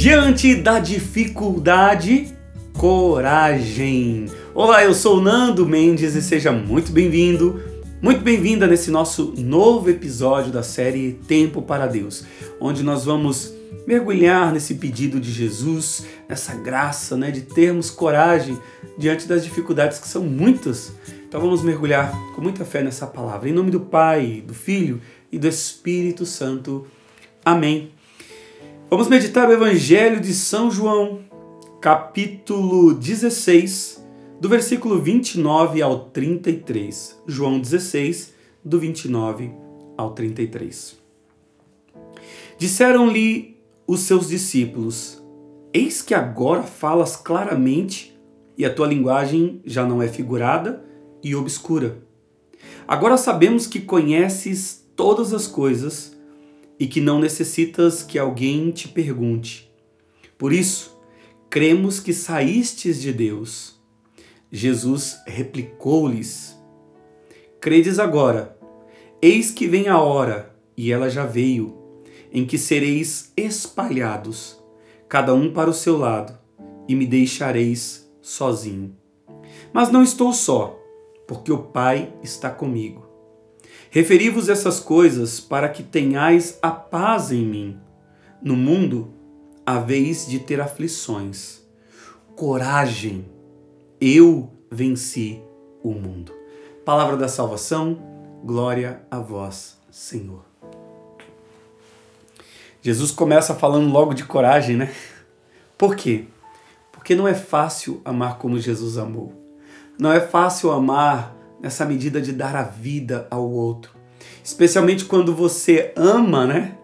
Diante da dificuldade, coragem. Olá, eu sou Nando Mendes e seja muito bem-vindo, muito bem-vinda nesse nosso novo episódio da série Tempo para Deus, onde nós vamos mergulhar nesse pedido de Jesus, nessa graça, né, de termos coragem diante das dificuldades que são muitas. Então vamos mergulhar com muita fé nessa palavra. Em nome do Pai, do Filho e do Espírito Santo. Amém. Vamos meditar o Evangelho de São João, capítulo 16, do versículo 29 ao 33. João 16, do 29 ao 33. Disseram-lhe os seus discípulos: Eis que agora falas claramente e a tua linguagem já não é figurada e obscura. Agora sabemos que conheces todas as coisas e que não necessitas que alguém te pergunte. Por isso, cremos que saístes de Deus. Jesus replicou-lhes: Credes agora, eis que vem a hora, e ela já veio, em que sereis espalhados, cada um para o seu lado, e me deixareis sozinho. Mas não estou só, porque o Pai está comigo. Referi-vos essas coisas para que tenhais a paz em mim. No mundo haveis de ter aflições. Coragem, eu venci o mundo. Palavra da salvação, glória a vós, Senhor. Jesus começa falando logo de coragem, né? Por quê? Porque não é fácil amar como Jesus amou. Não é fácil amar nessa medida de dar a vida ao outro. Especialmente quando você ama, né?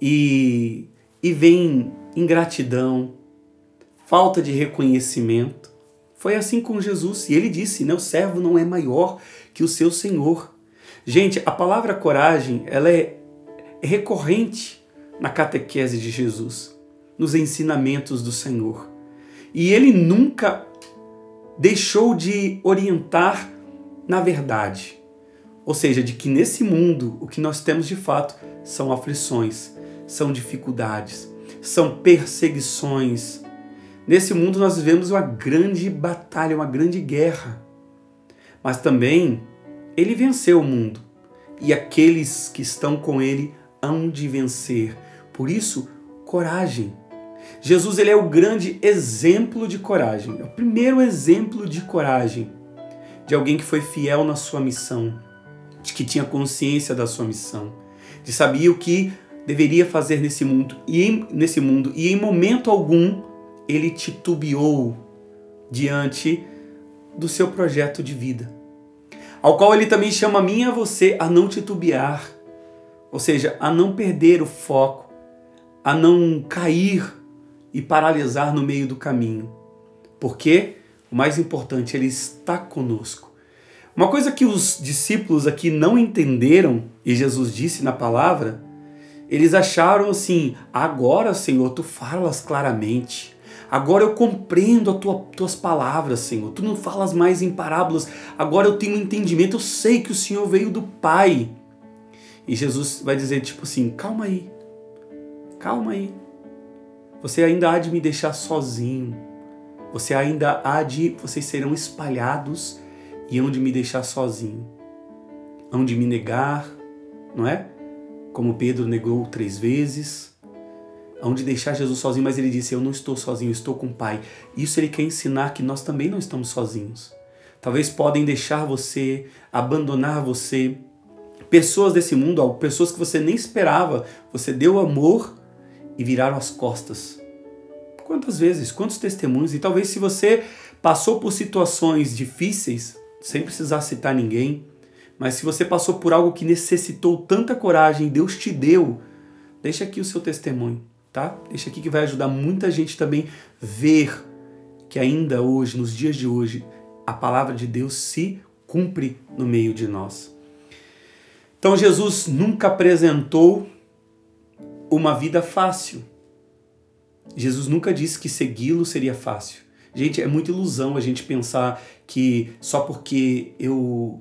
E, e vem ingratidão, falta de reconhecimento. Foi assim com Jesus. E ele disse: o servo não é maior que o seu senhor. Gente, a palavra coragem ela é recorrente na catequese de Jesus, nos ensinamentos do Senhor. E ele nunca deixou de orientar na verdade. Ou seja, de que nesse mundo o que nós temos de fato são aflições, são dificuldades, são perseguições. Nesse mundo nós vivemos uma grande batalha, uma grande guerra. Mas também ele venceu o mundo e aqueles que estão com ele hão de vencer. Por isso, coragem. Jesus ele é o grande exemplo de coragem, é o primeiro exemplo de coragem de alguém que foi fiel na sua missão, de que tinha consciência da sua missão, de sabia o que deveria fazer nesse mundo e em, nesse mundo e em momento algum ele titubeou diante do seu projeto de vida, ao qual ele também chama a mim e a você a não titubear, ou seja, a não perder o foco, a não cair e paralisar no meio do caminho. Por quê? O mais importante, Ele está conosco. Uma coisa que os discípulos aqui não entenderam, e Jesus disse na palavra, eles acharam assim: agora, Senhor, tu falas claramente. Agora eu compreendo as tua, tuas palavras, Senhor. Tu não falas mais em parábolas. Agora eu tenho um entendimento. Eu sei que o Senhor veio do Pai. E Jesus vai dizer, tipo assim: calma aí. Calma aí. Você ainda há de me deixar sozinho. Você ainda há de, vocês serão espalhados e hão de me deixar sozinho. Hão de me negar, não é? Como Pedro negou três vezes. Hão de deixar Jesus sozinho, mas ele disse: Eu não estou sozinho, estou com o Pai. Isso ele quer ensinar que nós também não estamos sozinhos. Talvez podem deixar você, abandonar você. Pessoas desse mundo, pessoas que você nem esperava, você deu amor e viraram as costas Quantas vezes, quantos testemunhos? E talvez se você passou por situações difíceis, sem precisar citar ninguém, mas se você passou por algo que necessitou tanta coragem, Deus te deu, deixa aqui o seu testemunho, tá? Deixa aqui que vai ajudar muita gente também ver que ainda hoje, nos dias de hoje, a palavra de Deus se cumpre no meio de nós. Então Jesus nunca apresentou uma vida fácil. Jesus nunca disse que segui-lo seria fácil. Gente, é muita ilusão a gente pensar que só porque eu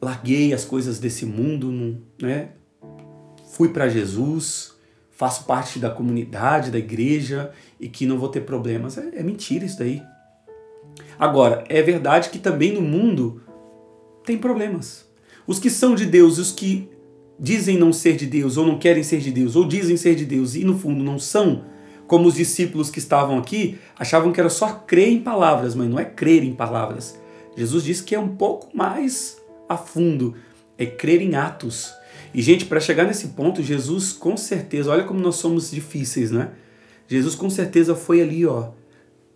larguei as coisas desse mundo, né? Fui para Jesus, faço parte da comunidade, da igreja e que não vou ter problemas. É, é mentira isso daí. Agora, é verdade que também no mundo tem problemas. Os que são de Deus e os que dizem não ser de Deus, ou não querem ser de Deus, ou dizem ser de Deus e no fundo não são, como os discípulos que estavam aqui, achavam que era só crer em palavras, mas não é crer em palavras. Jesus disse que é um pouco mais a fundo, é crer em atos. E, gente, para chegar nesse ponto, Jesus com certeza, olha como nós somos difíceis, né? Jesus com certeza foi ali, ó,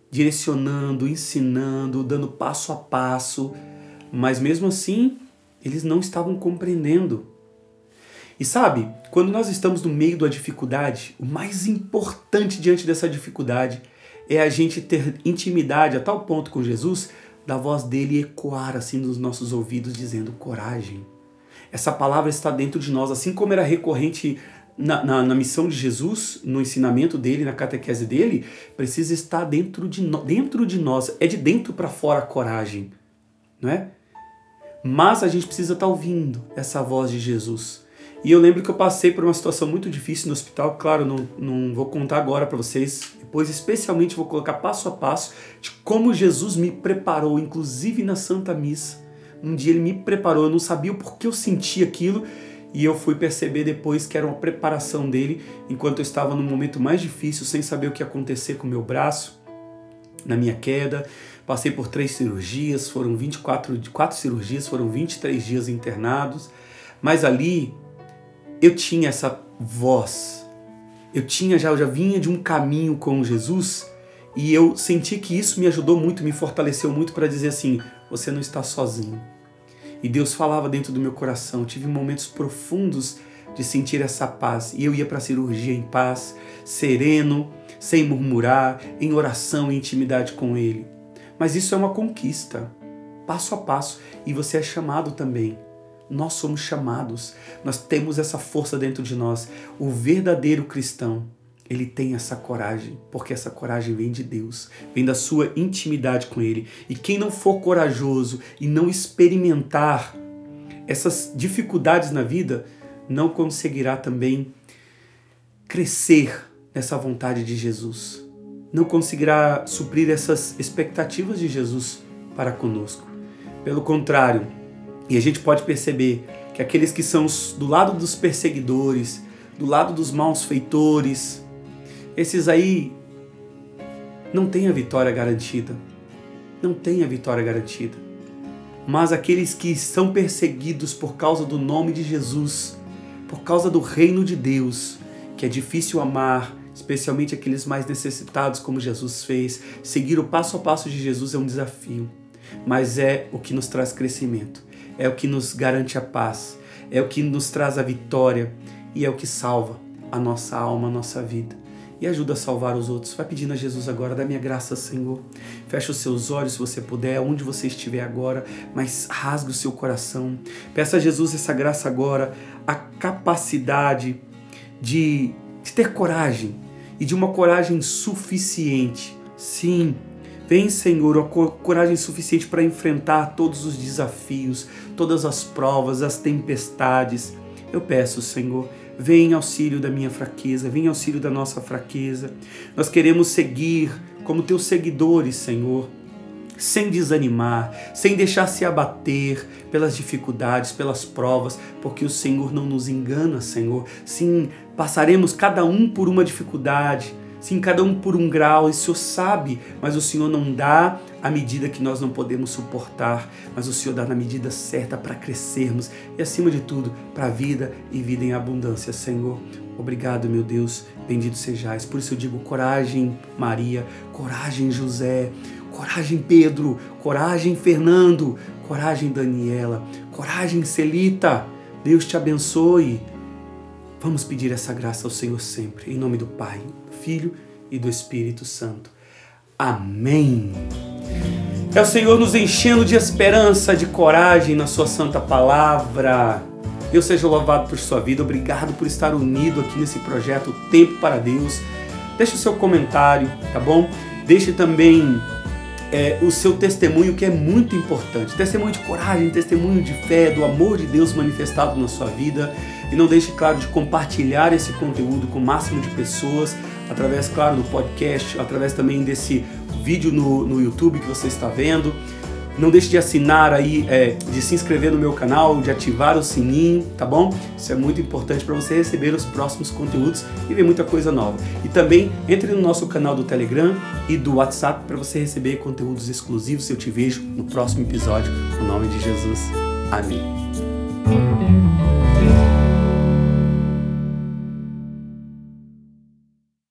direcionando, ensinando, dando passo a passo, mas mesmo assim, eles não estavam compreendendo. E sabe, quando nós estamos no meio da dificuldade, o mais importante diante dessa dificuldade é a gente ter intimidade a tal ponto com Jesus da voz dele ecoar assim nos nossos ouvidos, dizendo coragem. Essa palavra está dentro de nós, assim como era recorrente na, na, na, missão de Jesus, no ensinamento dele, na catequese dele, precisa estar dentro de, no, dentro de nós. É de dentro para fora a coragem, não é? Mas a gente precisa estar ouvindo essa voz de Jesus. E eu lembro que eu passei por uma situação muito difícil no hospital. Claro, não, não vou contar agora para vocês. Depois, especialmente, vou colocar passo a passo de como Jesus me preparou, inclusive na Santa Missa. Um dia ele me preparou, eu não sabia o porquê eu sentia aquilo. E eu fui perceber depois que era uma preparação dele, enquanto eu estava no momento mais difícil, sem saber o que ia acontecer com o meu braço, na minha queda. Passei por três cirurgias, foram 24 quatro cirurgias, foram 23 dias internados. Mas ali eu tinha essa voz, eu tinha já, eu já vinha de um caminho com Jesus e eu senti que isso me ajudou muito, me fortaleceu muito para dizer assim: você não está sozinho. E Deus falava dentro do meu coração. Eu tive momentos profundos de sentir essa paz. E eu ia para a cirurgia em paz, sereno, sem murmurar, em oração e intimidade com Ele. Mas isso é uma conquista, passo a passo. E você é chamado também nós somos chamados, nós temos essa força dentro de nós. O verdadeiro cristão, ele tem essa coragem, porque essa coragem vem de Deus, vem da sua intimidade com Ele. E quem não for corajoso e não experimentar essas dificuldades na vida, não conseguirá também crescer nessa vontade de Jesus. Não conseguirá suprir essas expectativas de Jesus para conosco. Pelo contrário, e a gente pode perceber que aqueles que são do lado dos perseguidores, do lado dos maus feitores, esses aí não têm a vitória garantida. Não têm a vitória garantida. Mas aqueles que são perseguidos por causa do nome de Jesus, por causa do reino de Deus, que é difícil amar, especialmente aqueles mais necessitados, como Jesus fez, seguir o passo a passo de Jesus é um desafio, mas é o que nos traz crescimento é o que nos garante a paz, é o que nos traz a vitória e é o que salva a nossa alma, a nossa vida. E ajuda a salvar os outros. Vai pedindo a Jesus agora, dá minha graça, Senhor. Fecha os seus olhos se você puder, onde você estiver agora, mas rasgue o seu coração. Peça a Jesus essa graça agora, a capacidade de, de ter coragem e de uma coragem suficiente. Sim, Vem, Senhor, a coragem suficiente para enfrentar todos os desafios, todas as provas, as tempestades. Eu peço, Senhor, vem em auxílio da minha fraqueza, vem em auxílio da nossa fraqueza. Nós queremos seguir como teus seguidores, Senhor, sem desanimar, sem deixar se abater pelas dificuldades, pelas provas, porque o Senhor não nos engana, Senhor. Sim, passaremos cada um por uma dificuldade, Sim, cada um por um grau, e o Senhor sabe, mas o Senhor não dá a medida que nós não podemos suportar, mas o Senhor dá na medida certa para crescermos e, acima de tudo, para a vida e vida em abundância, Senhor. Obrigado, meu Deus, bendito sejais. Por isso eu digo coragem, Maria, coragem, José, coragem, Pedro, coragem, Fernando, coragem, Daniela, coragem, Celita. Deus te abençoe. Vamos pedir essa graça ao Senhor sempre, em nome do Pai, do Filho e do Espírito Santo. Amém. É o Senhor nos enchendo de esperança, de coragem na Sua santa palavra. Deus seja louvado por sua vida. Obrigado por estar unido aqui nesse projeto Tempo para Deus. Deixe o seu comentário, tá bom? Deixe também é, o seu testemunho, que é muito importante. Testemunho de coragem, testemunho de fé, do amor de Deus manifestado na sua vida. E não deixe, claro, de compartilhar esse conteúdo com o máximo de pessoas, através, claro, do podcast, através também desse vídeo no, no YouTube que você está vendo. Não deixe de assinar aí, é, de se inscrever no meu canal, de ativar o sininho, tá bom? Isso é muito importante para você receber os próximos conteúdos e ver muita coisa nova. E também entre no nosso canal do Telegram e do WhatsApp para você receber conteúdos exclusivos. Eu te vejo no próximo episódio. No nome de Jesus. Amém.